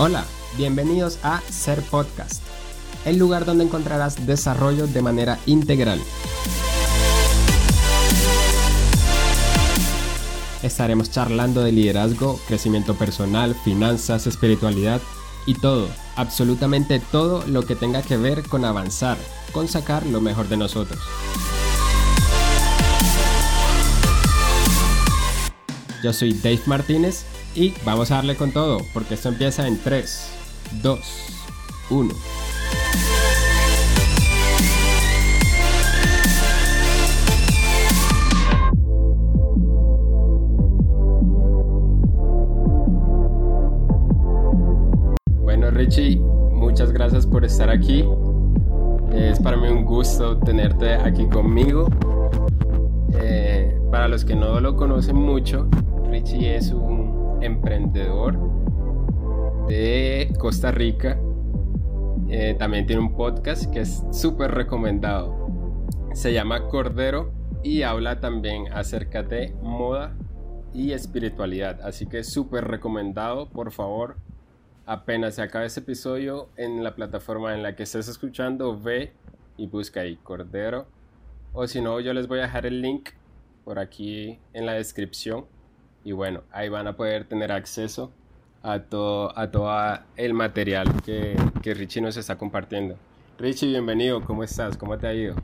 Hola, bienvenidos a Ser Podcast, el lugar donde encontrarás desarrollo de manera integral. Estaremos charlando de liderazgo, crecimiento personal, finanzas, espiritualidad y todo, absolutamente todo lo que tenga que ver con avanzar, con sacar lo mejor de nosotros. Yo soy Dave Martínez y vamos a darle con todo, porque esto empieza en 3, 2, 1. Bueno Richie, muchas gracias por estar aquí. Es para mí un gusto tenerte aquí conmigo. Eh, para los que no lo conocen mucho, Richie es un emprendedor de Costa Rica. Eh, también tiene un podcast que es súper recomendado. Se llama Cordero y habla también acerca de moda y espiritualidad. Así que súper recomendado. Por favor, apenas se acabe este episodio en la plataforma en la que estés escuchando, ve y busca ahí Cordero. O si no, yo les voy a dejar el link por aquí en la descripción y bueno, ahí van a poder tener acceso a todo, a todo el material que, que Richie nos está compartiendo. Richie, bienvenido, ¿cómo estás? ¿Cómo te ha ido?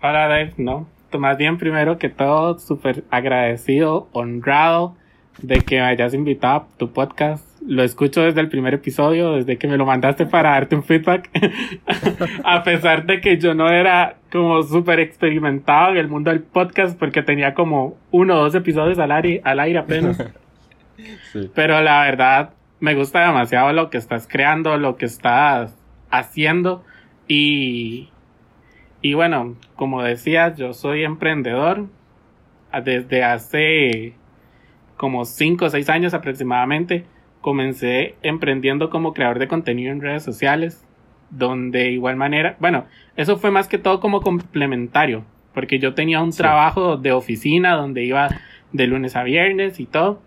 Hola Dave, no, más bien primero que todo, súper agradecido, honrado de que me hayas invitado a tu podcast. Lo escucho desde el primer episodio, desde que me lo mandaste para darte un feedback. a pesar de que yo no era como súper experimentado en el mundo del podcast porque tenía como uno o dos episodios al aire, al aire apenas. Pero la verdad, me gusta demasiado lo que estás creando, lo que estás haciendo y, y bueno, como decías, yo soy emprendedor desde hace como 5 o 6 años aproximadamente, comencé emprendiendo como creador de contenido en redes sociales, donde de igual manera, bueno, eso fue más que todo como complementario, porque yo tenía un trabajo de oficina donde iba de lunes a viernes y todo,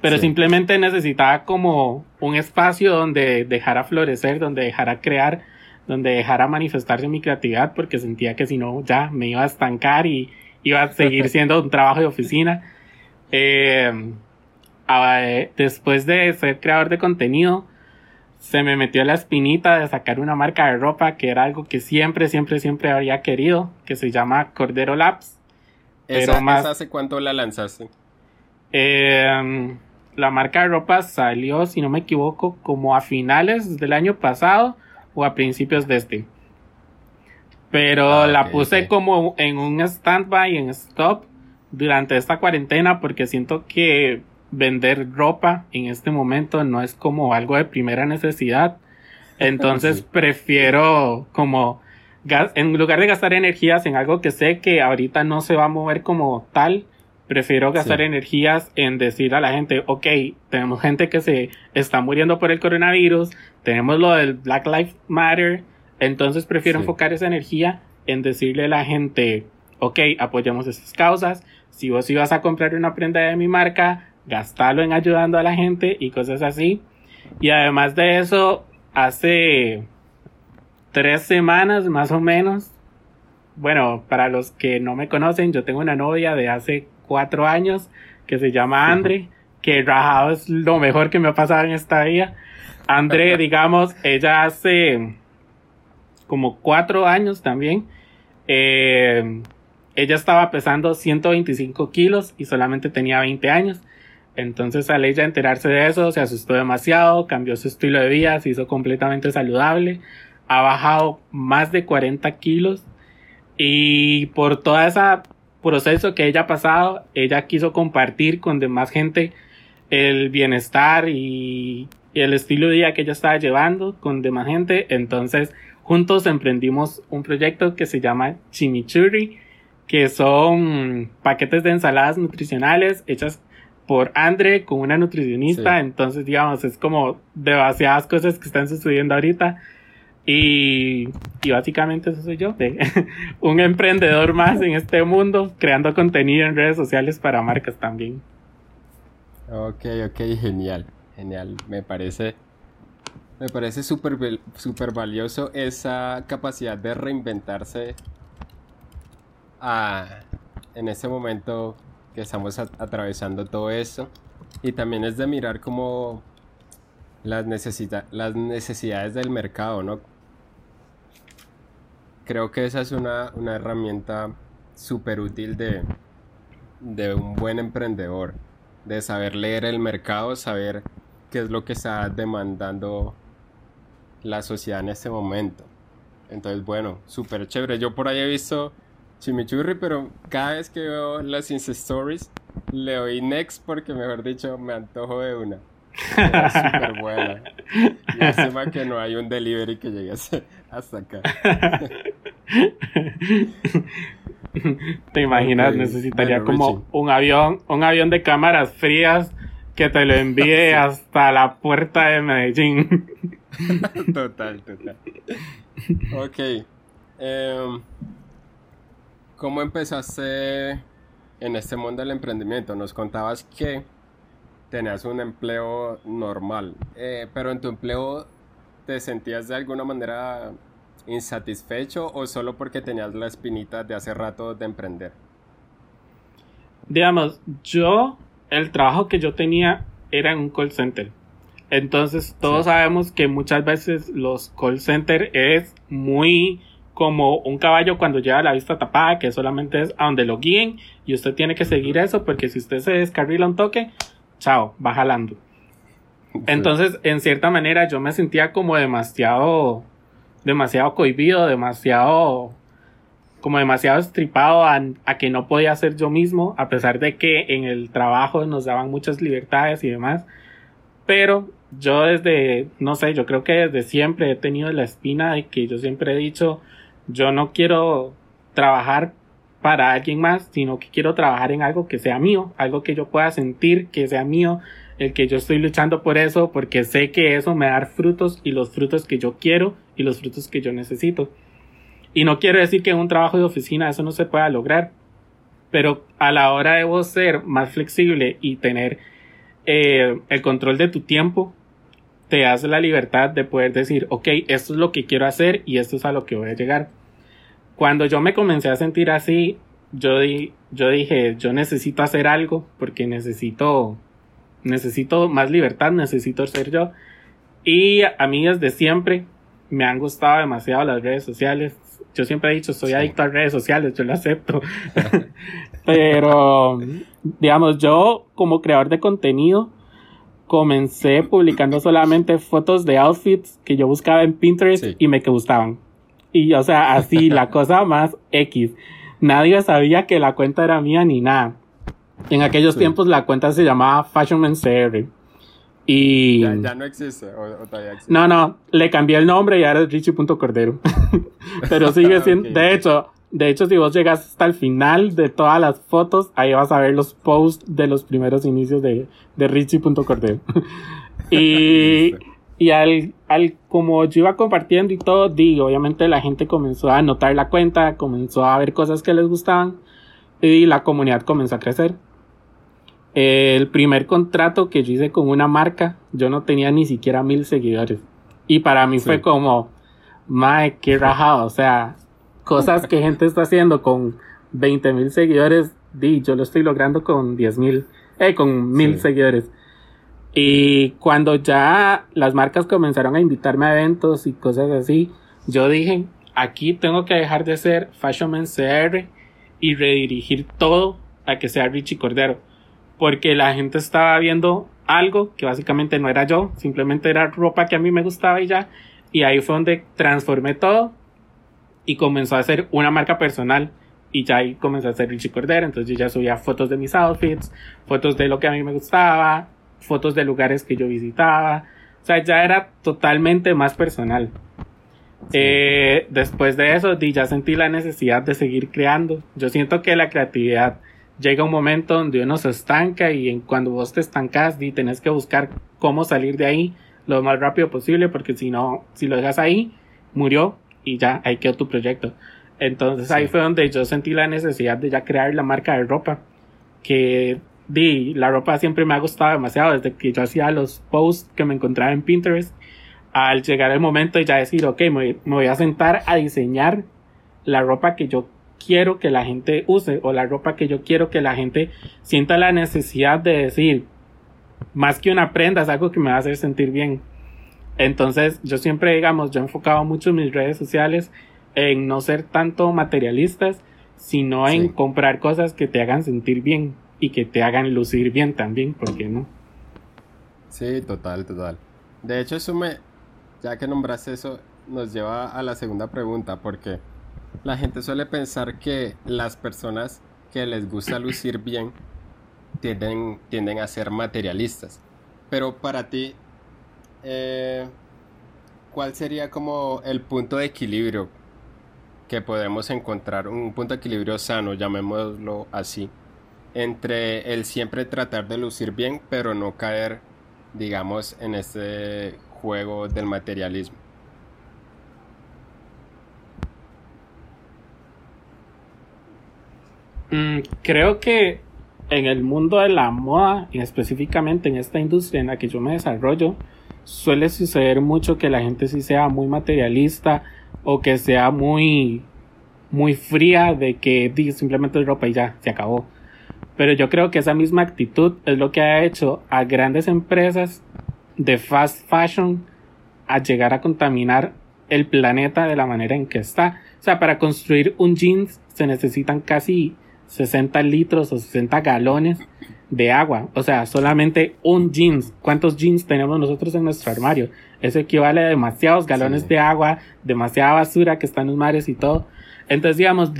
pero simplemente necesitaba como un espacio donde dejara florecer, donde dejara crear, donde dejara manifestarse mi creatividad, porque sentía que si no ya me iba a estancar y iba a seguir siendo un trabajo de oficina. Eh, después de ser creador de contenido, se me metió la espinita de sacar una marca de ropa que era algo que siempre, siempre, siempre había querido, que se llama Cordero Labs. Pero más, ¿Hace cuánto la lanzaste? Eh, la marca de ropa salió, si no me equivoco, como a finales del año pasado o a principios de este. Pero ah, la puse como en un standby, en stop, durante esta cuarentena porque siento que vender ropa en este momento no es como algo de primera necesidad. Entonces prefiero como en lugar de gastar energías en algo que sé que ahorita no se va a mover como tal, prefiero gastar energías en decir a la gente, ok, tenemos gente que se está muriendo por el coronavirus, tenemos lo del Black Lives Matter, entonces prefiero enfocar esa energía en decirle a la gente, ok, apoyamos estas causas, si vos ibas a comprar una prenda de mi marca, gastalo en ayudando a la gente y cosas así. Y además de eso, hace tres semanas más o menos, bueno, para los que no me conocen, yo tengo una novia de hace cuatro años que se llama Andre, que rajado es lo mejor que me ha pasado en esta vida. Andre, digamos, ella hace como cuatro años también, eh, ella estaba pesando 125 kilos y solamente tenía 20 años. Entonces al ella enterarse de eso se asustó demasiado, cambió su estilo de vida, se hizo completamente saludable, ha bajado más de 40 kilos y por todo ese proceso que ella ha pasado, ella quiso compartir con demás gente el bienestar y, y el estilo de vida que ella estaba llevando con demás gente. Entonces juntos emprendimos un proyecto que se llama Chimichurri que son paquetes de ensaladas nutricionales hechas por Andre con una nutricionista. Entonces, digamos, es como demasiadas cosas que están sucediendo ahorita. Y, y básicamente eso soy yo, un emprendedor más en este mundo, creando contenido en redes sociales para marcas también. Ok, ok, genial, genial. Me parece, me parece súper super valioso esa capacidad de reinventarse en este momento que estamos atravesando todo eso. Y también es de mirar como las, las necesidades del mercado, ¿no? Creo que esa es una, una herramienta súper útil de, de un buen emprendedor, de saber leer el mercado, saber qué es lo que está demandando la sociedad en este momento. Entonces, bueno, súper chévere. Yo por ahí he visto chimichurri, pero cada vez que veo las Insta Stories, le doy next porque, mejor dicho, me antojo de una. Súper buena. Lástima que no hay un delivery que llegue hasta acá. ¿Te imaginas? Necesitaría como un avión, un avión de cámaras frías que te lo envíe hasta la puerta de Medellín. total, total. Ok. Em, ¿Cómo empezaste en este mundo del emprendimiento? Nos contabas que tenías un empleo normal, eh, pero en tu empleo te sentías de alguna manera insatisfecho o solo porque tenías la espinita de hace rato de emprender? Digamos, yo, el trabajo que yo tenía era en un call center. Entonces, todos sabemos que muchas veces los call center es muy como un caballo cuando lleva la vista tapada, que solamente es a donde lo guíen y usted tiene que seguir eso porque si usted se descarrila un toque, chao, va jalando. Entonces, en cierta manera, yo me sentía como demasiado demasiado cohibido, demasiado como demasiado estripado a, que no podía ser yo mismo, a pesar de que en el trabajo nos daban muchas libertades y demás. Pero yo desde, no sé, yo creo que desde siempre he tenido la espina de que yo siempre he dicho, yo no quiero trabajar para alguien más, sino que quiero trabajar en algo que sea mío, algo que yo pueda sentir que sea mío, el que yo estoy luchando por eso, porque sé que eso me da frutos y los frutos que yo quiero y los frutos que yo necesito. Y no quiero decir que en un trabajo de oficina eso no se pueda lograr, pero a la hora de vos ser más flexible y tener eh, el control de tu tiempo, te hace la libertad de poder decir, ok, esto es lo que quiero hacer y esto es a lo que voy a llegar. Cuando yo me comencé a sentir así, yo, di, yo dije, yo necesito hacer algo porque necesito necesito más libertad, necesito ser yo. Y a mí desde siempre me han gustado demasiado las redes sociales. Yo siempre he dicho, soy adicto a redes sociales, yo lo acepto. Pero, digamos, yo como creador de contenido, comencé publicando solamente fotos de outfits que yo buscaba en Pinterest y me gustaban. Y, o sea, así, la cosa más X. Nadie sabía que la cuenta era mía ni nada. En aquellos tiempos la cuenta se llamaba Fashionman CR. Y... Ya, no existe, o, todavía existe. No, no, le cambié el nombre y ahora es richie.cordero. Pero sigue siendo, de hecho, de hecho, si vos llegas hasta el final de todas las fotos, ahí vas a ver los posts de los primeros inicios de, de richie.cordero. y, y al, al, como yo iba compartiendo y todo, digo, obviamente la gente comenzó a notar la cuenta, comenzó a ver cosas que les gustaban y la comunidad comenzó a crecer el primer contrato que yo hice con una marca, yo no tenía ni siquiera mil seguidores. Y para mí fue como, mae, qué rajado. O sea, cosas que gente está haciendo con 20 mil seguidores, di, yo lo estoy logrando con 10 mil, eh, con mil seguidores. Y cuando ya las marcas comenzaron a invitarme a eventos y cosas así, yo dije, aquí tengo que dejar de ser Fashion Man CR y redirigir todo a que sea Richie Cordero porque la gente estaba viendo algo que básicamente no era yo, simplemente era ropa que a mí me gustaba y ya. Y ahí fue donde transformé todo y comenzó a ser una marca personal. Y ya ahí comenzó a ser Richie Cordero. Entonces yo ya subía fotos de mis outfits, fotos de lo que a mí me gustaba, fotos de lugares que yo visitaba. O sea, ya era totalmente más personal. Eh, después de eso, ya sentí la necesidad de seguir creando. Yo siento que la creatividad llega un momento donde uno se estanca y en, cuando vos te estancas y tenés que buscar cómo salir de ahí lo más rápido posible porque si no, si lo dejas ahí, murió y ya, ahí quedó tu proyecto. Entonces ahí fue donde yo sentí la necesidad de ya crear la marca de ropa que di, la ropa siempre me ha gustado demasiado desde que yo hacía los posts que me encontraba en Pinterest. Al llegar el momento de ya decir, ok, me, me voy a sentar a diseñar la ropa que yo quiero que la gente use o la ropa que yo quiero que la gente sienta la necesidad de decir, más que una prenda, es algo que me va a hacer sentir bien. Entonces, yo siempre, digamos, yo he enfocado mucho mis redes sociales en no ser tanto materialistas, sino en comprar cosas que te hagan sentir bien y que te hagan lucir bien también, ¿por qué no? Sí, total, total. De hecho, eso me, ya que nombraste eso, nos lleva a la segunda pregunta, porque la gente suele pensar que las personas que les gusta lucir bien tienden, tienden a ser materialistas. Pero para ti, eh, ¿cuál sería como el punto de equilibrio que podemos encontrar? Un punto de equilibrio sano, llamémoslo así, entre el siempre tratar de lucir bien, pero no caer, digamos, en este juego del materialismo. Mm, creo que en el mundo de la moda, y específicamente en esta industria en la que yo me desarrollo, suele suceder mucho que la gente sí sea muy materialista o que sea muy muy fría de que simplemente ropa y ya se acabó. Pero yo creo que esa misma actitud es lo que ha hecho a grandes empresas de fast fashion a llegar a contaminar el planeta de la manera en que está. O sea, para construir un jeans se necesitan casi 60 litros o 60 galones de agua. O sea, solamente un jeans. ¿Cuántos jeans tenemos nosotros en nuestro armario? Eso equivale a demasiados galones de agua, demasiada basura que está en los mares y todo. Entonces, digamos,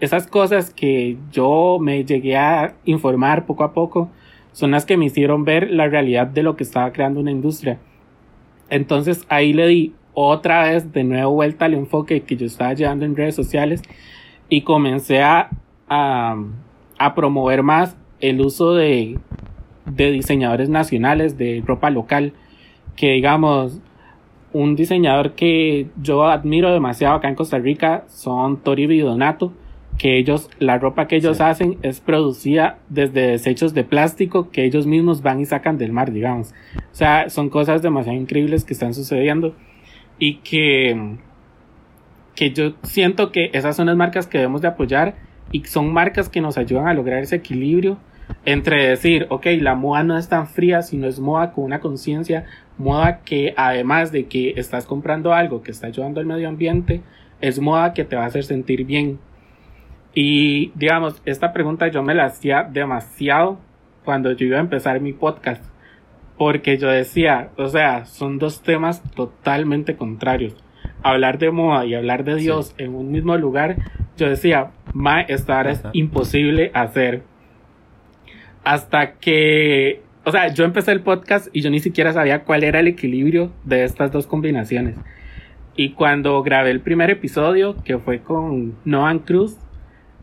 esas cosas que yo me llegué a informar poco a poco son las que me hicieron ver la realidad de lo que estaba creando una industria. Entonces ahí le di otra vez de nuevo vuelta al enfoque que yo estaba llevando en redes sociales y comencé a a, promover más el uso de, de diseñadores nacionales de ropa local. Que digamos, un diseñador que yo admiro demasiado acá en Costa Rica son Tori Donato, que ellos, la ropa que ellos hacen es producida desde desechos de plástico que ellos mismos van y sacan del mar, digamos. O sea, son cosas demasiado increíbles que están sucediendo y que, que yo siento que esas son las marcas que debemos de apoyar y son marcas que nos ayudan a lograr ese equilibrio entre decir, ok, la moda no es tan fría, sino es moda con una conciencia, moda que además de que estás comprando algo que está ayudando al medio ambiente, es moda que te va a hacer sentir bien. Y digamos, esta pregunta yo me la hacía demasiado cuando yo iba a empezar mi podcast, porque yo decía, o sea, son dos temas totalmente contrarios. Hablar de moda y hablar de Dios en un mismo lugar, yo decía, Ma, esta es imposible hacer. Hasta que, o sea, yo empecé el podcast y yo ni siquiera sabía cuál era el equilibrio de estas dos combinaciones. Y cuando grabé el primer episodio, que fue con Noan Cruz,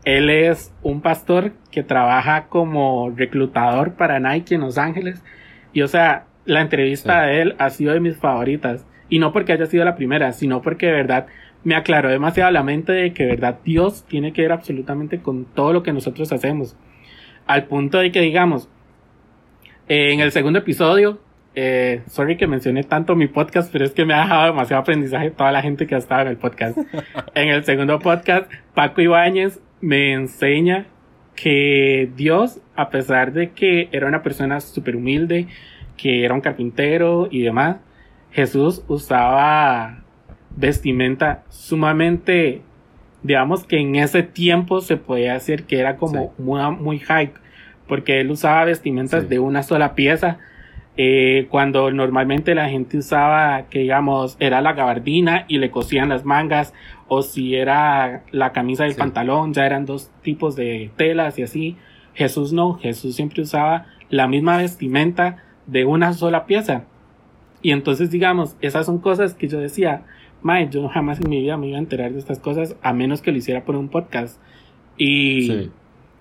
él es un pastor que trabaja como reclutador para Nike en Los Ángeles. Y o sea, la entrevista de él ha sido de mis favoritas. Y no porque haya sido la primera, sino porque de verdad me aclaró demasiado la mente de que verdad Dios tiene que ver absolutamente con todo lo que nosotros hacemos. Al punto de que digamos, en el segundo episodio, eh, sorry que mencioné tanto mi podcast, pero es que me ha dejado demasiado aprendizaje toda la gente que ha estado en el podcast. en el segundo podcast, Paco Ibáñez me enseña que Dios, a pesar de que era una persona súper humilde, que era un carpintero y demás, Jesús usaba vestimenta sumamente, digamos que en ese tiempo se podía decir que era como muy, hype, porque él usaba vestimentas de una sola pieza, eh, cuando normalmente la gente usaba que digamos era la gabardina y le cosían las mangas, o si era la camisa del pantalón, ya eran dos tipos de telas y así. Jesús no, Jesús siempre usaba la misma vestimenta de una sola pieza. Y entonces, digamos, esas son cosas que yo decía, Mae, yo jamás en mi vida me iba a enterar de estas cosas a menos que lo hiciera por un podcast. Y,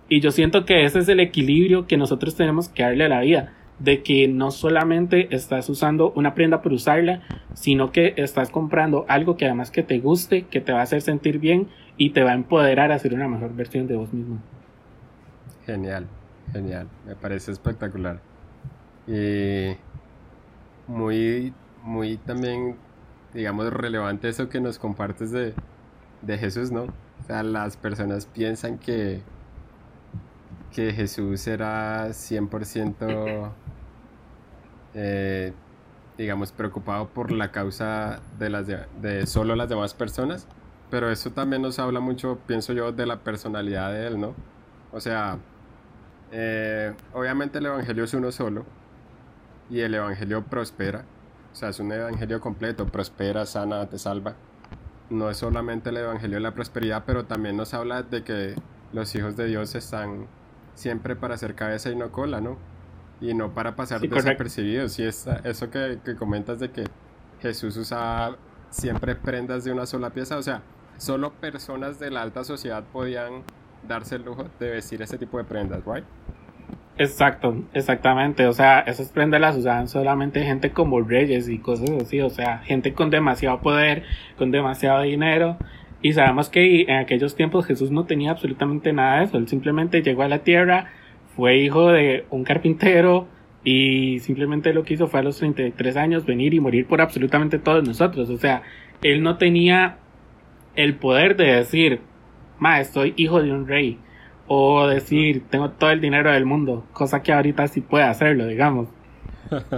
y yo siento que ese es el equilibrio que nosotros tenemos que darle a la vida. De que no solamente estás usando una prenda por usarla, sino que estás comprando algo que además que te guste, que te va a hacer sentir bien y te va a empoderar a ser una mejor versión de vos mismo. Genial. genial, me parece espectacular. Y muy, muy también, digamos, relevante eso que nos compartes de, de Jesús, ¿no? O sea, las personas piensan que, que Jesús era 100% eh, digamos, preocupado por la causa de, las de, solo las demás personas, pero eso también nos habla mucho, pienso yo, de la personalidad de él, ¿no? O sea, eh, obviamente el Evangelio es uno solo y el Evangelio prospera, sea, es un Evangelio completo, prospera, sana, te salva. No es solamente el Evangelio de la prosperidad, pero también nos habla de que los hijos de Dios están siempre para ser cabeza y no cola, ¿no? y no para pasar desapercibidos. Y eso que, comentas de que Jesús usaba siempre prendas de una sola pieza, o sea, solo personas de la alta sociedad podían darse el lujo de vestir ese tipo de prendas, ¿right? Exacto, exactamente. O sea, esas prendas las usaban solamente gente como reyes y cosas así. O sea, gente con demasiado poder, con demasiado dinero. Y sabemos que en aquellos tiempos Jesús no tenía absolutamente nada de eso. Él simplemente llegó a la tierra, fue hijo de un carpintero y simplemente lo que hizo fue a los 33 años venir y morir por absolutamente todos nosotros. O sea, él no tenía el poder de decir, ma, soy hijo de un rey. O decir, tengo todo el dinero del mundo. Cosa que ahorita sí puede hacerlo, digamos.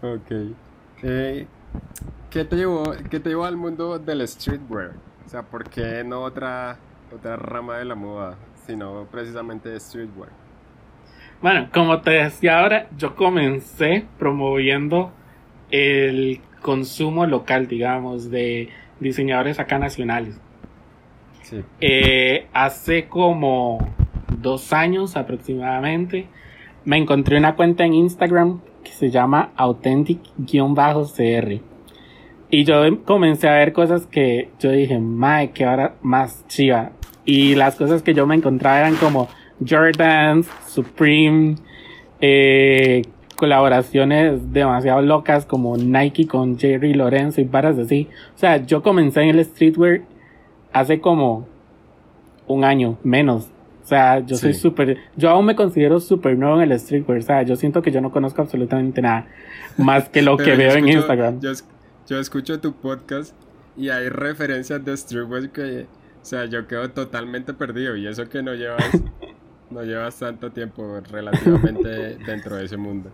Ok. Eh, ¿qué, te llevó, ¿Qué te llevó al mundo del streetwear? O sea, ¿por qué no otra, otra rama de la moda? sino precisamente streetwear. Bueno, como te decía ahora, yo comencé promoviendo el consumo local, digamos, de diseñadores acá nacionales. Eh, hace como dos años aproximadamente me encontré una cuenta en Instagram que se llama Authentic-CR. Y yo comencé a ver cosas que yo dije, mae, que ahora más chiva. Y las cosas que yo me encontraba eran como Jordans, Supreme, eh, colaboraciones demasiado locas como Nike con Jerry Lorenzo y varas así. O sea, yo comencé en el streetwear hace como un año, menos. O sea, yo soy súper, yo aún me considero súper nuevo en el streetwear. O sea, yo siento que yo no conozco absolutamente nada más que lo que veo en Instagram. Yo, yo, escucho tu podcast y hay referencias de streetwear que o sea, yo quedo totalmente perdido y eso que no llevas, no llevas tanto tiempo relativamente dentro de ese mundo.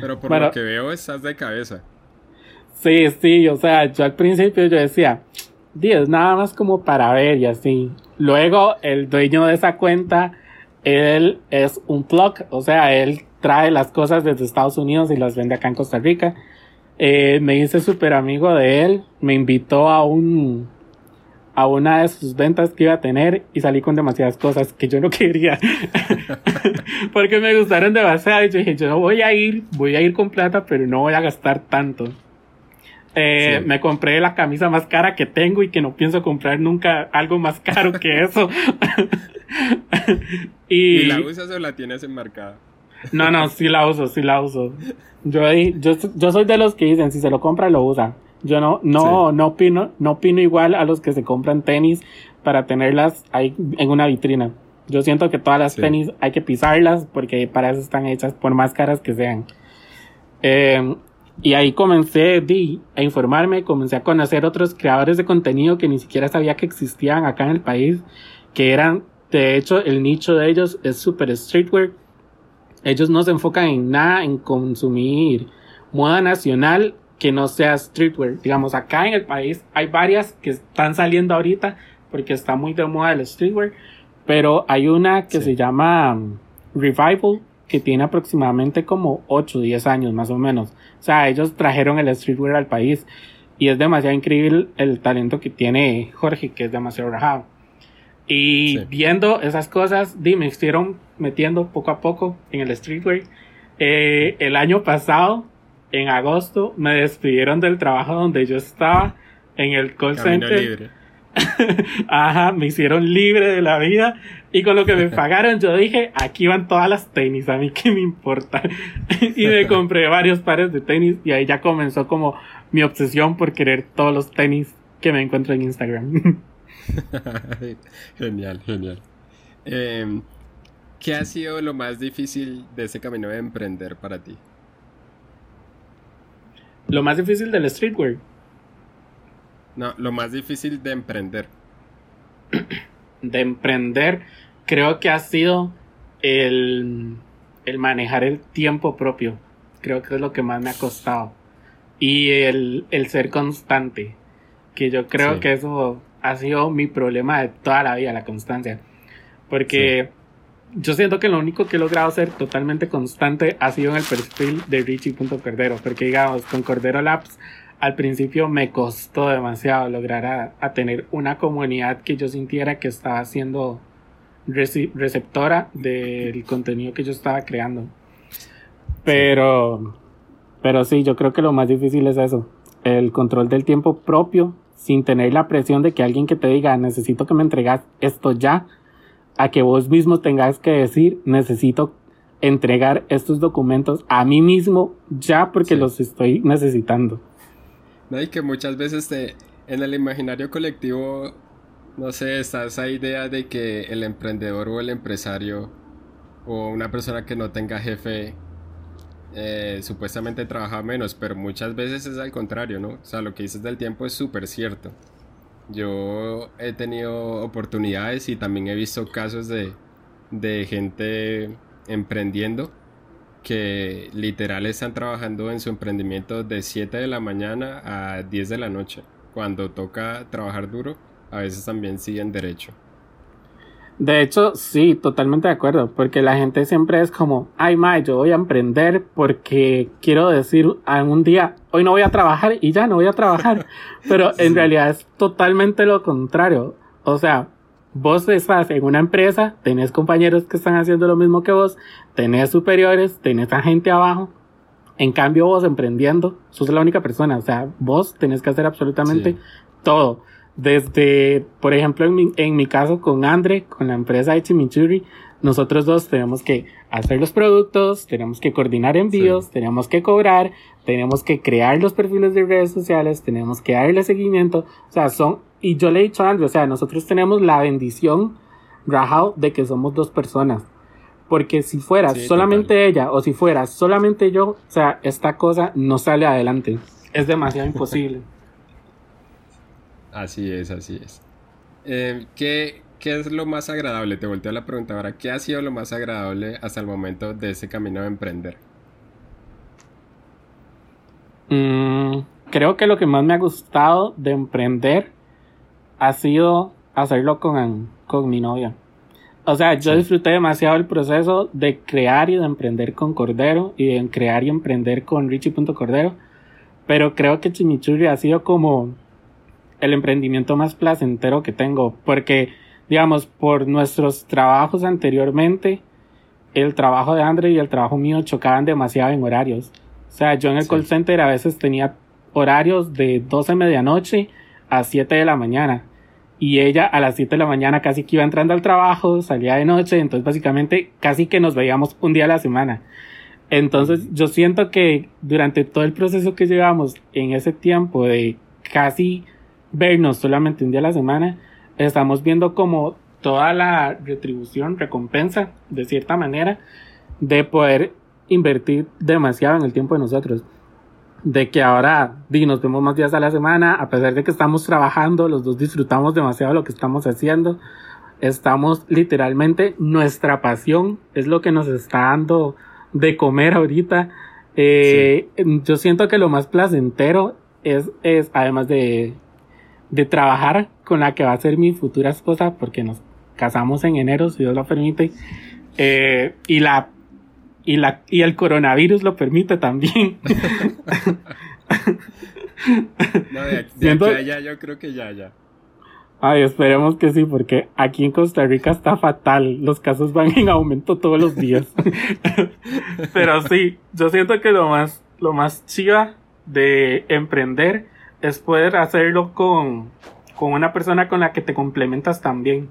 Pero por lo que veo estás de cabeza. Sí, sí, o sea, yo al principio yo decía, Dios, nada más como para ver y así. Luego el dueño de esa cuenta, él es un plug, o sea, él trae las cosas desde Estados Unidos y las vende acá en Costa Rica. Eh, me hice súper amigo de él, me invitó a un, a una de sus ventas que iba a tener y salí con demasiadas cosas que yo no quería porque me gustaron demasiado y yo dije yo no voy a ir voy a ir con plata pero no voy a gastar tanto eh, me compré la camisa más cara que tengo y que no pienso comprar nunca algo más caro que eso. Y, ¿Y la usas o la tienes enmarcada. No no sí la uso sí la uso. Yo, yo, yo soy de los que dicen si se lo compra lo usa. Yo no, no, no opino, no opino igual a los que se compran tenis para tenerlas ahí en una vitrina. Yo siento que todas las tenis hay que pisarlas porque para eso están hechas, por más caras que sean. Eh, y ahí comencé di, a informarme, comencé a conocer otros creadores de contenido que ni siquiera sabía que existían acá en el país, que eran, de hecho, el nicho de ellos es super streetwear. Ellos no se enfocan en nada en consumir moda nacional que no sea streetwear. Digamos, acá en el país hay varias que están saliendo ahorita porque está muy de moda el streetwear, pero hay una que se llama um, Revival que tiene aproximadamente como 8 o 10 años más o menos. O sea, ellos trajeron el streetwear al país y es demasiado increíble el talento que tiene Jorge, que es demasiado rajado. Y viendo esas cosas, me estuvieron metiendo poco a poco en el streetwear. Eh, el año pasado en agosto me despidieron del trabajo donde yo estaba en el call center. Libre. Ajá, me hicieron libre de la vida y con lo que me pagaron yo dije, aquí van todas las tenis, a mí qué me importa. y me compré varios pares de tenis y ahí ya comenzó como mi obsesión por querer todos los tenis que me encuentro en Instagram. genial, genial. Em, ¿Qué ha sido lo más difícil de ese camino de emprender para ti? Lo más difícil del streetwear. No, lo más difícil de emprender. de emprender, creo que ha sido el, el manejar el tiempo propio. Creo que es lo que más me ha costado. Y el, el ser constante. Que yo creo que eso ha sido mi problema de toda la vida, la constancia. Porque yo siento que lo único que he logrado ser totalmente constante ha sido en el perfil de Richie.cordero. Porque digamos, con Cordero Labs al principio me costó demasiado lograr a, tener una comunidad que yo sintiera que estaba siendo receptora del contenido que yo estaba creando. Pero, pero sí, yo creo que lo más difícil es eso, el control del tiempo propio sin tener la presión de que alguien que te diga necesito que me entregas esto ya, a que vos mismo tengas que decir necesito entregar estos documentos a mí mismo ya porque los estoy necesitando. ¿no? Y que muchas veces te, en el imaginario colectivo, no sé, está esa idea de que el emprendedor o el empresario o una persona que no tenga jefe eh, supuestamente trabaja menos, pero muchas veces es al contrario, ¿no? O sea, lo que dices del tiempo es súper cierto. Yo he tenido oportunidades y también he visto casos de, de gente emprendiendo que literal están trabajando en su emprendimiento de 7 de la mañana a 10 de la noche. Cuando toca trabajar duro, a veces también siguen derecho. De hecho, sí, totalmente de acuerdo, porque la gente siempre es como, ay, ma, yo voy a emprender porque quiero decir algún día, hoy no voy a trabajar y ya no voy a trabajar, pero en realidad es totalmente lo contrario. O sea, vos estás en una empresa, tenés compañeros que están haciendo lo mismo que vos, tenés superiores, tenés a gente abajo. En cambio, vos emprendiendo, sos la única persona. O sea, vos tenés que hacer absolutamente todo. Desde, por ejemplo, en mi, en mi caso con Andre, con la empresa de Chimichurri, nosotros dos tenemos que hacer los productos, tenemos que coordinar envíos, tenemos que cobrar, tenemos que crear los perfiles de redes sociales, tenemos que darle seguimiento. O sea, son y yo le he dicho a Andrew, o sea, nosotros tenemos la bendición, Rahal, de que somos dos personas. Porque si fuera solamente ella o si fuera solamente yo, o sea, esta cosa no sale adelante. Es demasiado imposible. Así es, así es. Eh, ¿qué, ¿qué, es lo más agradable? Te volteo a la pregunta ahora. ¿Qué ha sido lo más agradable hasta el momento de ese camino de emprender? Mm, creo que lo que más me ha gustado de emprender ha sido hacerlo con, con mi novia. O sea, yo disfruté demasiado el proceso de crear y de emprender con Cordero y de crear y emprender con Richie.cordero. Pero creo que Chimichurri ha sido como el emprendimiento más placentero que tengo. Porque, digamos, por nuestros trabajos anteriormente, el trabajo de Andre y el trabajo mío chocaban demasiado en horarios. O sea, yo en el call center a veces tenía horarios de 12 de medianoche a 7 de la mañana. Y ella a las 7 de la mañana casi que iba entrando al trabajo, salía de noche, entonces básicamente casi que nos veíamos un día a la semana. Entonces yo siento que durante todo el proceso que llevamos en ese tiempo de casi vernos solamente un día a la semana, estamos viendo como toda la retribución, recompensa, de cierta manera, de poder invertir demasiado en el tiempo de nosotros de que ahora di, nos vemos más días a la semana, a pesar de que estamos trabajando, los dos disfrutamos demasiado lo que estamos haciendo. Estamos literalmente, nuestra pasión es lo que nos está dando de comer ahorita. Eh, yo siento que lo más placentero es, es además de, de trabajar con la que va a ser mi futura esposa, porque nos casamos en enero, si Dios lo permite, eh, y la y, la, y el coronavirus lo permite también. no, de, aquí allá yo creo que ya, ya. Ay, esperemos que sí, porque aquí en Costa Rica está fatal. Los casos van en aumento todos los días. Pero sí, yo siento que lo más, lo más chiva de emprender es poder hacerlo con, con una persona con la que te complementas también.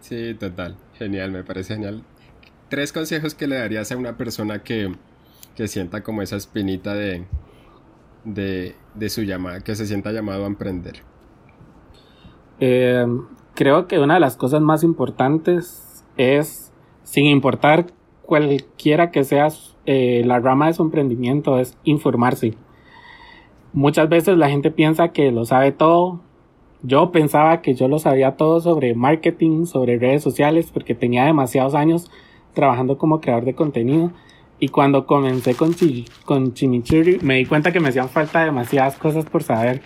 Sí, total. Genial, me parece genial tres consejos que le darías a una persona que, sienta como esa espinita de, de, su llamada, que se sienta llamado a emprender. Eh, creo que una de las cosas más importantes es sin importar cualquiera que sea eh, la rama de su emprendimiento, es informarse. Muchas veces la gente piensa que lo sabe todo. Yo pensaba que yo lo sabía todo sobre marketing, sobre redes sociales, porque tenía demasiados años trabajando como creador de contenido. Y cuando comencé con, con Chimichurri, me di cuenta que me hacían falta demasiadas cosas por saber.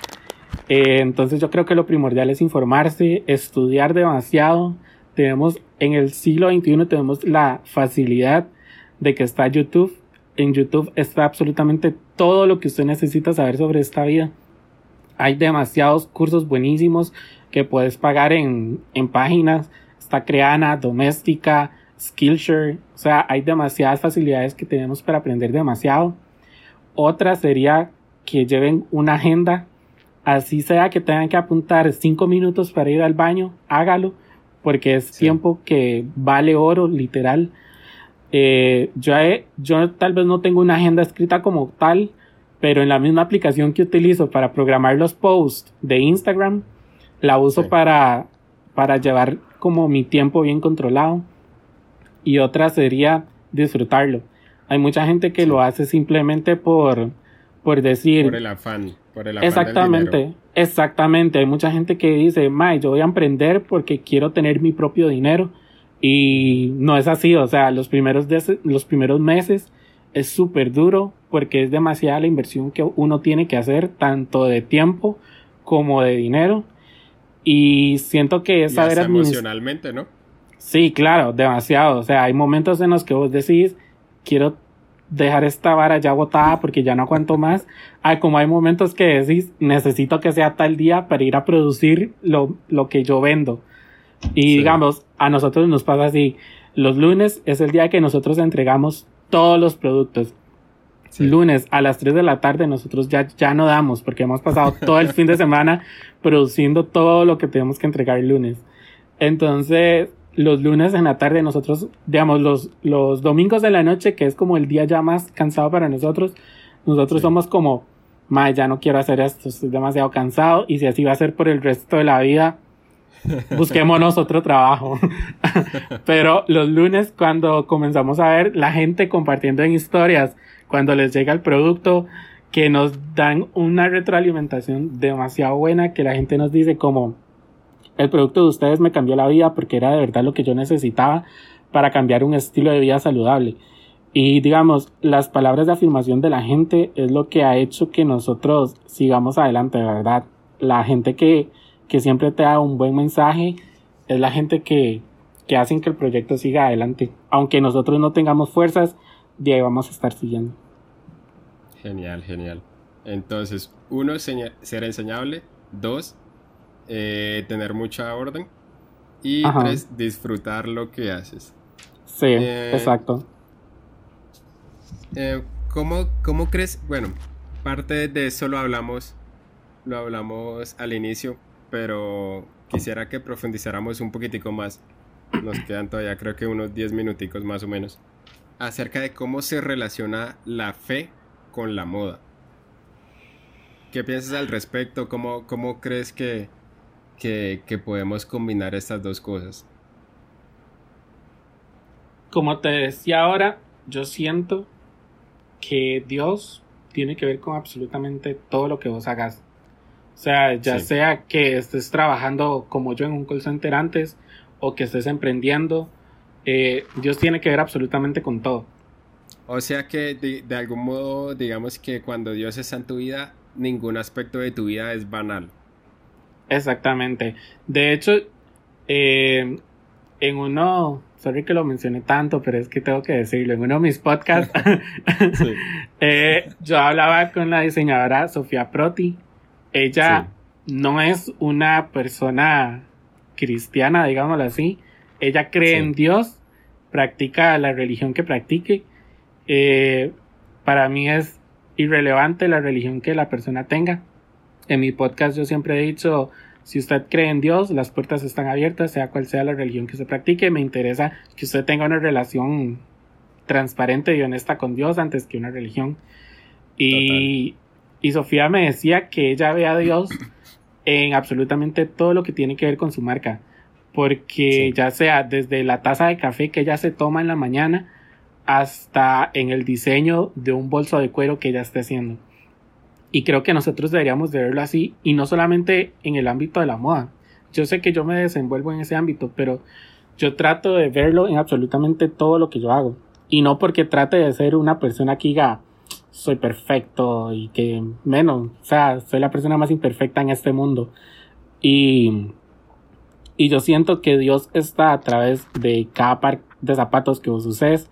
Eh, entonces yo creo que lo primordial es informarse, estudiar demasiado. Tenemos, en el siglo XXI tenemos la facilidad de que está YouTube. En YouTube está absolutamente todo lo que usted necesita saber sobre esta vida. Hay demasiados cursos buenísimos que puedes pagar en, en páginas. Está Creana, Doméstica, Skillshare. O sea, hay demasiadas facilidades que tenemos para aprender demasiado. Otra sería que lleven una agenda. Así sea que tengan que apuntar cinco minutos para ir al baño, hágalo, porque es tiempo que vale oro, literal. Eh, yo, yo tal vez no tengo una agenda escrita como tal, pero en la misma aplicación que utilizo para programar los posts de Instagram, la uso para, para llevar como mi tiempo bien controlado y otra sería disfrutarlo. Hay mucha gente que lo hace simplemente por, por decir... Por el afán, por el afán Exactamente, exactamente. Hay mucha gente que dice, May, yo voy a emprender porque quiero tener mi propio dinero. Y no es así, o sea, los primeros, los primeros meses es súper duro porque es demasiada la inversión que uno tiene que hacer, tanto de tiempo como de dinero. Y siento que es saber emocionalmente, ¿no? Sí, claro, demasiado. O sea, hay momentos en los que vos decís, quiero dejar esta vara ya botada porque ya no aguanto más. Hay como hay momentos que decís, necesito que sea tal día para ir a producir lo, lo que yo vendo. Y digamos, a nosotros nos pasa así. Los lunes es el día que nosotros entregamos todos los productos. Lunes a las 3 de la tarde nosotros ya, ya no damos porque hemos pasado todo el fin de semana produciendo todo lo que tenemos que entregar el lunes. Entonces, los lunes en la tarde nosotros, digamos, los, los domingos de la noche, que es como el día ya más cansado para nosotros, nosotros somos como, ma, ya no quiero hacer esto, estoy demasiado cansado y si así va a ser por el resto de la vida, busquémonos otro trabajo. Pero los lunes cuando comenzamos a ver la gente compartiendo en historias, cuando les llega el producto, que nos dan una retroalimentación demasiado buena, que la gente nos dice como, el producto de ustedes me cambió la vida porque era de verdad lo que yo necesitaba para cambiar un estilo de vida saludable. Y digamos, las palabras de afirmación de la gente es lo que ha hecho que nosotros sigamos adelante, ¿verdad? La gente que, que siempre te da un buen mensaje es la gente que, que hacen que el proyecto siga adelante. Aunque nosotros no tengamos fuerzas, de ahí vamos a estar siguiendo. Genial, genial. Entonces, uno, ser enseñable. Dos, eh, tener mucha orden y tres, disfrutar lo que haces. Sí, eh, exacto. Eh, ¿cómo, crees? Bueno, parte de eso lo hablamos, lo hablamos al inicio, pero quisiera que profundizáramos un poquitico más. Nos quedan todavía creo que unos 10 minuticos más o menos. Acerca de cómo se relaciona la fe con la moda. ¿Qué piensas al respecto? ¿Cómo, cómo crees que, que, podemos combinar estas dos cosas. Como te decía ahora, yo siento que Dios tiene que ver con absolutamente todo lo que vos hagas. O sea, ya sea que estés trabajando como yo en un call center antes o que estés emprendiendo, eh, Dios tiene que ver absolutamente con todo. O sea que de, de, algún modo, digamos que cuando Dios está en tu vida, ningún aspecto de tu vida es banal. Exactamente. De hecho, eh, en uno, sorry que lo mencioné tanto, pero es que tengo que decirlo, en uno de mis podcasts, eh, yo hablaba con la diseñadora Sofía Proti. Ella no es una persona cristiana, digámoslo así. Ella cree en Dios, practica la religión que practique. Eh, para mí es irrelevante la religión que la persona tenga en mi podcast yo siempre he dicho, si usted cree en Dios, las puertas están abiertas, sea cual sea la religión que se practique. Me interesa que usted tenga una relación transparente y honesta con Dios antes que una religión. Y, y Sofía me decía que ella ve a Dios en absolutamente todo lo que tiene que ver con su marca. porque ya sea desde la taza de café que ella se toma en la mañana hasta en el diseño de un bolso de cuero que ella esté haciendo. Y creo que nosotros deberíamos de verlo así y no solamente en el ámbito de la moda. Yo sé que yo me desenvuelvo en ese ámbito, pero yo trato de verlo en absolutamente todo lo que yo hago. Y no porque trate de ser una persona que diga soy perfecto y que menos, o sea, soy la persona más imperfecta en este mundo. Y y yo siento que Dios está a través de cada par de zapatos que vos uses,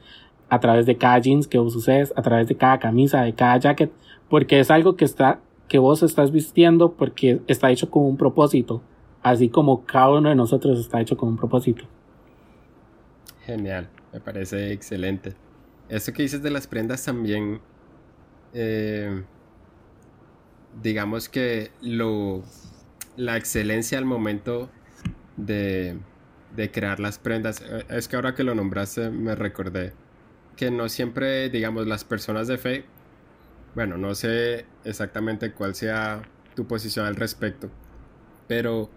a través de cada jeans que vos uses, a través de cada camisa, de cada jacket, porque es algo que está, que vos estás vistiendo porque está hecho con un propósito, así como cada uno de nosotros está hecho con un propósito. Genial, me parece excelente. Esto que dices de las prendas también, eh, digamos que lo, la excelencia al momento de, crear las prendas. Eh, es que ahora que lo nombraste me recordé que no siempre, digamos, las personas de fe, bueno, no sé exactamente cuál sea tu posición al respecto, pero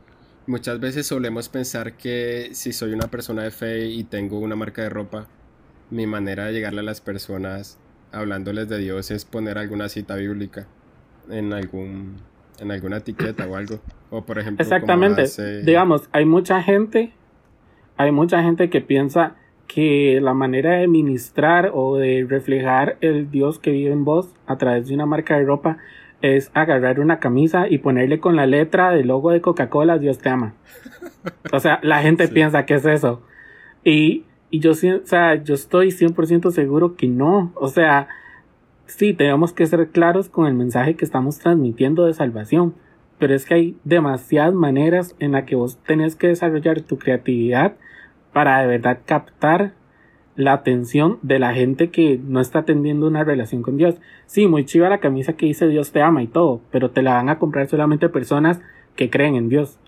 muchas veces solemos pensar que si soy una persona de fe y tengo una marca de ropa, mi manera de llegarle a las personas hablándoles de Dios es poner alguna cita bíblica en algún en alguna etiqueta o algo. O por ejemplo, exactamente. Digamos, hay mucha gente, hay mucha gente que piensa que la manera de ministrar o de reflejar el Dios que vive en vos a través de una marca de ropa es agarrar una camisa y ponerle con la letra del logo de Coca-Cola Dios te ama. O sea, la gente piensa que es eso. Y, y yo, o sea, yo estoy 100% seguro que no. O sea, sí, tenemos que ser claros con el mensaje que estamos transmitiendo de salvación, pero es que hay demasiadas maneras en las que vos tenés que desarrollar tu creatividad para de verdad captar la atención de la gente que no está teniendo una relación con Dios. Sí, muy chiva la camisa que dice Dios te ama y todo, pero te la van a comprar solamente personas que creen en Dios.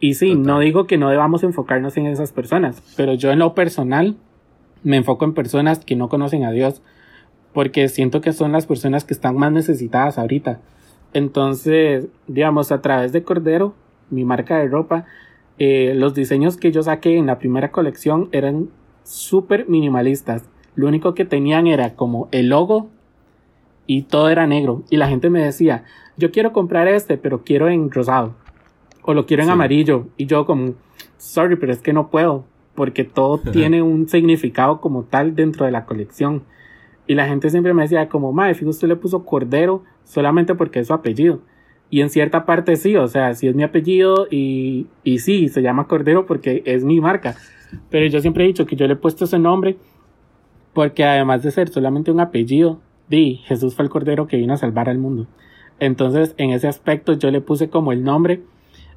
Y sí, no digo que no debamos enfocarnos en esas personas, pero yo en lo personal me enfoco en personas que no conocen a Dios, porque siento que son las personas que están más necesitadas ahorita. Entonces, digamos, a través de Cordero, mi marca de ropa, eh, los diseños que yo saqué en la primera colección eran súper minimalistas. Lo único que tenían era como el logo y todo era negro. Y la gente me decía, yo quiero comprar este, pero quiero en rosado. O lo quiero en amarillo. Y yo como, sorry, pero es que no puedo. Porque todo tiene un significado como tal dentro de la colección. Y la gente siempre me decía como, mae, fíjate, usted le puso Cordero solamente porque es su apellido. Y en cierta parte sí, o sea, sí es mi apellido y, y sí, se llama Cordero porque es mi marca. Pero yo siempre he dicho que yo le he puesto ese nombre porque además de ser solamente un apellido, di, Jesús fue el Cordero que vino a salvar al mundo. Entonces, en ese aspecto yo le puse como el nombre,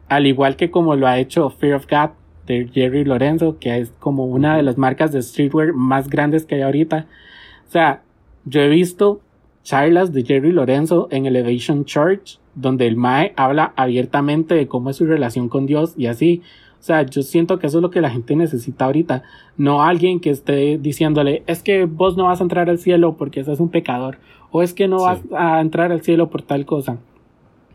al igual que como lo ha hecho Fear of God de Jerry Lorenzo, que es como una de las marcas de streetwear más grandes que hay ahorita. O sea, yo he visto charlas de Jerry Lorenzo en Elevation Church, donde el Mae habla abiertamente de cómo es su relación con Dios y así. O sea, yo siento que eso es lo que la gente necesita ahorita. No alguien que esté diciéndole, es que vos no vas a entrar al cielo porque ese es un pecador. O es que no vas a entrar al cielo por tal cosa.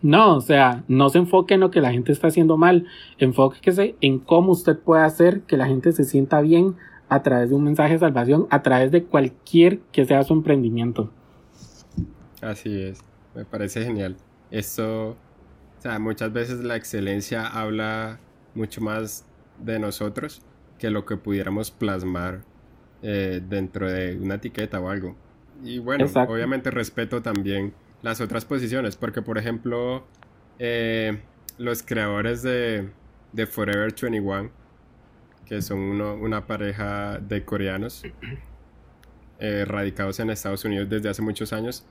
No, o sea, no se enfoque en lo que la gente está haciendo mal. Enfóquese en cómo usted puede hacer que la gente se sienta bien a través de un mensaje de salvación, a través de cualquier que sea su emprendimiento. Así es, me parece genial. Esto, o sea, muchas veces la excelencia habla mucho más de nosotros que lo que pudiéramos plasmar eh, dentro de una etiqueta o algo. Y bueno, obviamente respeto también las otras posiciones, porque por ejemplo, eh, los creadores de, de Forever 21 que son una pareja de coreanos eh, radicados en Estados Unidos desde hace muchos años.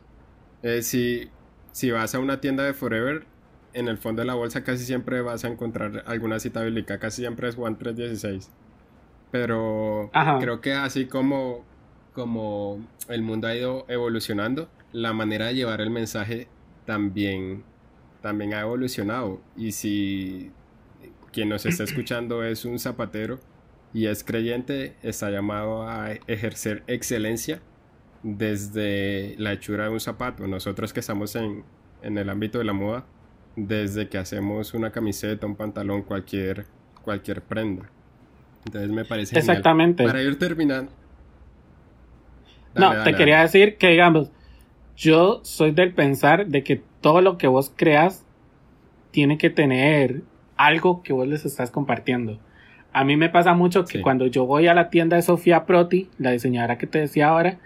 Eh, si, si vas a una tienda de Forever, en el fondo de la bolsa casi siempre vas a encontrar alguna cita bíblica, casi siempre es Juan 3.16. Pero creo que así como, como el mundo ha ido evolucionando, la manera de llevar el mensaje también, también ha evolucionado. Y si quien nos está escuchando es un zapatero y es creyente, está llamado a ejercer excelencia desde la hechura de un zapato. Nosotros que estamos en, el ámbito de la moda, desde que hacemos una camiseta, un pantalón, cualquier, cualquier prenda. Entonces me parece Exactamente. Para ir terminando. no, te quería decir que, digamos, yo soy del pensar de que todo lo que vos creas tiene que tener algo que vos les estás compartiendo. A mí me pasa mucho que cuando yo voy a la tienda de Sofía Proti, la diseñadora que te decía ahora,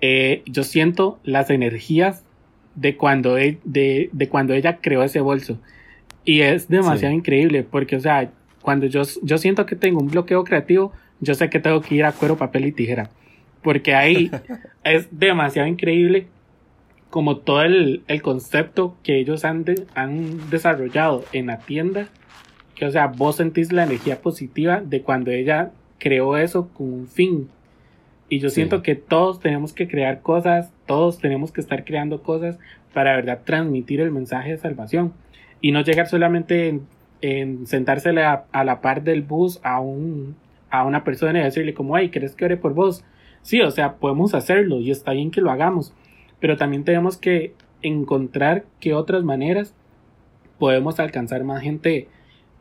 eh, yo siento las energías de cuando, e, de, cuando ella creó ese bolso. Y es demasiado increíble porque, o sea, cuando yo, yo siento que tengo un bloqueo creativo, yo sé que tengo que ir a cuero, papel y tijera. Porque ahí es demasiado increíble como todo el, concepto que ellos han, han desarrollado en la tienda. Que, o sea, vos sentís la energía positiva de cuando ella creó eso con un fin. Y yo siento que todos tenemos que crear cosas, todos tenemos que estar creando cosas para, verdad, transmitir el mensaje de salvación. Y no llegar solamente en en sentársele a, la par del bus a, un, a una persona y decirle como, ay, ¿querés que ore por vos? Sí, o sea, podemos hacerlo y está bien que lo hagamos, pero también tenemos que encontrar qué otras maneras podemos alcanzar más gente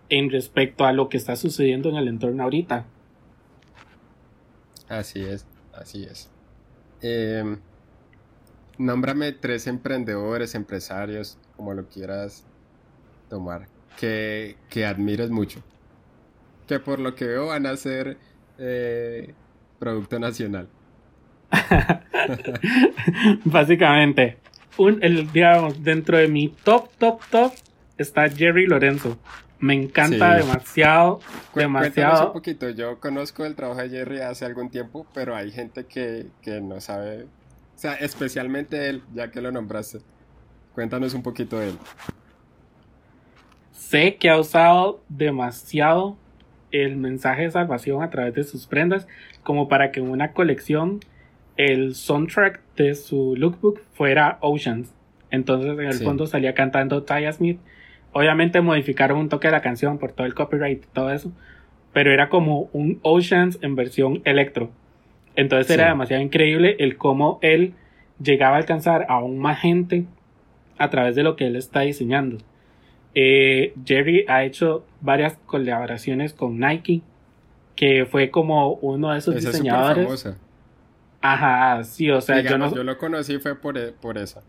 en respecto a lo que está sucediendo en el entorno ahorita. Así es, así es. Eh, nómbrame tres emprendedores, empresarios, como lo quieras tomar, que, que admires mucho. Que por lo que veo van a ser eh, producto nacional. Básicamente, un, el, digamos, dentro de mi top, top, top está Jerry Lorenzo. Me encanta demasiado, demasiado. un poquito, yo conozco el trabajo de Jerry hace algún tiempo, pero hay gente que, que no sabe, o sea, especialmente él, ya que lo nombraste. Cuéntanos un poquito de él sé que ha usado demasiado el mensaje de salvación a través de sus prendas como para que en una colección el soundtrack de su lookbook fuera Oceans. Entonces en el fondo salía cantando Taya Smith. Obviamente modificaron un toque de la canción por todo el copyright y todo eso. Pero era como un Oceans en versión electro. Entonces era demasiado increíble el cómo él llegaba a alcanzar a aún más gente a través de lo que él está diseñando. Eh, Jerry ha hecho varias colaboraciones con Nike, que fue como uno de esos diseñadores. Ajá, sí, o sea, yo, no... yo lo conocí fue por, e, por eso.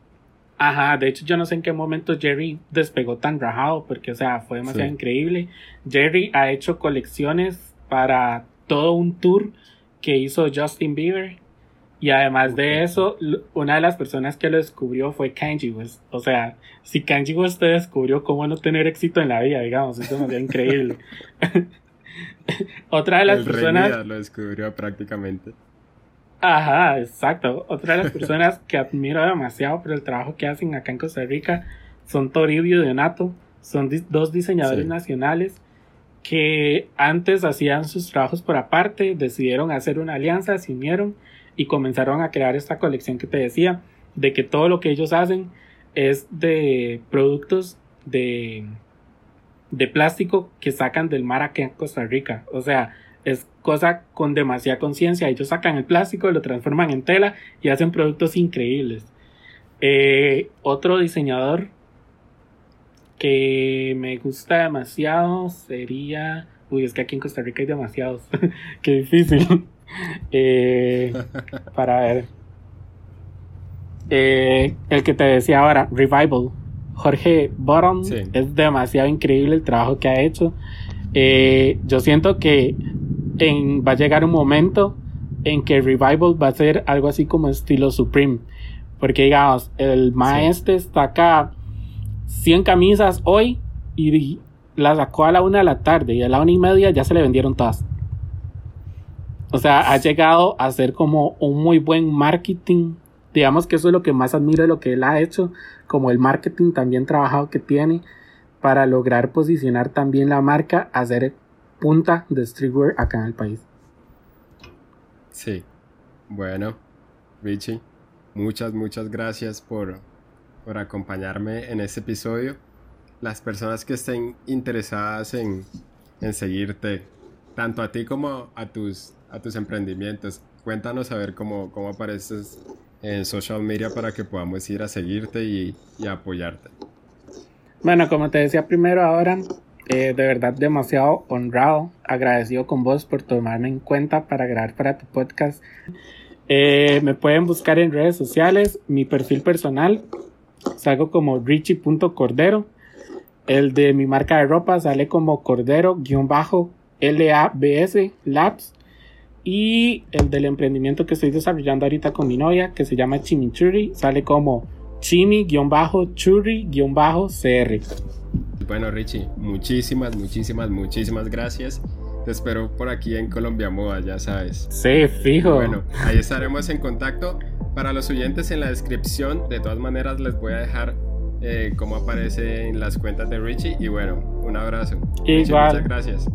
Ajá, de hecho yo no sé en qué momento Jerry despegó tan rajado, porque o sea, fue demasiado increíble. Jerry ha hecho colecciones para todo un tour que hizo Justin Bieber y además de eso, una de las personas que lo descubrió fue Kanji West. O sea, si Kanji West te descubrió cómo no tener éxito en la vida, digamos, eso me increíble. Otra de las personas. lo descubrió prácticamente. Ajá, exacto. Otra de las personas que admiro demasiado por el trabajo que hacen acá en Costa Rica son Toribio y Donato. Son dos diseñadores nacionales que antes hacían sus trabajos por aparte, decidieron hacer una alianza, se unieron y comenzaron a crear esta colección que te decía, de que todo lo que ellos hacen es de productos de, de plástico que sacan del mar aquí en Costa Rica. O sea, es cosa con demasiada conciencia. Ellos sacan el plástico, lo transforman en tela y hacen productos increíbles. Eh, otro diseñador que me gusta demasiado sería... Uy, es que aquí en Costa Rica hay demasiados. Qué difícil. Eh, para ver. Eh, el que te decía ahora, Revival. Jorge Bottom. Es demasiado increíble el trabajo que ha hecho. Eh, yo siento que en, va a llegar un momento en que Revival va a ser algo así como estilo Supreme. Porque digamos, el maestro está acá 100 camisas hoy y las sacó a la una de la tarde y a la una y media ya se le vendieron todas. O sea, ha llegado a ser como un muy buen marketing. Digamos que eso es lo que más admiro de lo que él ha hecho, como el marketing también trabajado que tiene para lograr posicionar también la marca a ser punta de streetwear acá en el país. Sí. Bueno, Richie, muchas, muchas gracias por, por acompañarme en este episodio. Las personas que estén interesadas en, en seguirte, tanto a ti como a tus a tus emprendimientos. Cuéntanos a ver cómo, cómo apareces en social media para que podamos ir a seguirte y, apoyarte. Bueno, como te decía primero ahora, Eh, de verdad demasiado honrado, agradecido con vos por tomarme en cuenta para grabar para tu podcast. Eh, me pueden buscar en redes sociales, mi perfil personal, salgo como richie.cordero. El de mi marca de ropa sale como cordero-labs labs. Y el del emprendimiento que estoy desarrollando ahorita con mi novia, que se llama Chimichurri, sale como chimi-churri-cr. Bueno, Richie, muchísimas, muchísimas, muchísimas gracias. Te espero por aquí en Colombia Moda, ya sabes. Sí, fijo. Bueno, ahí estaremos en contacto. Para los oyentes en la descripción, de todas maneras les voy a dejar eh, cómo aparece en las cuentas de Richie. Y bueno, un abrazo. Igual. muchas gracias.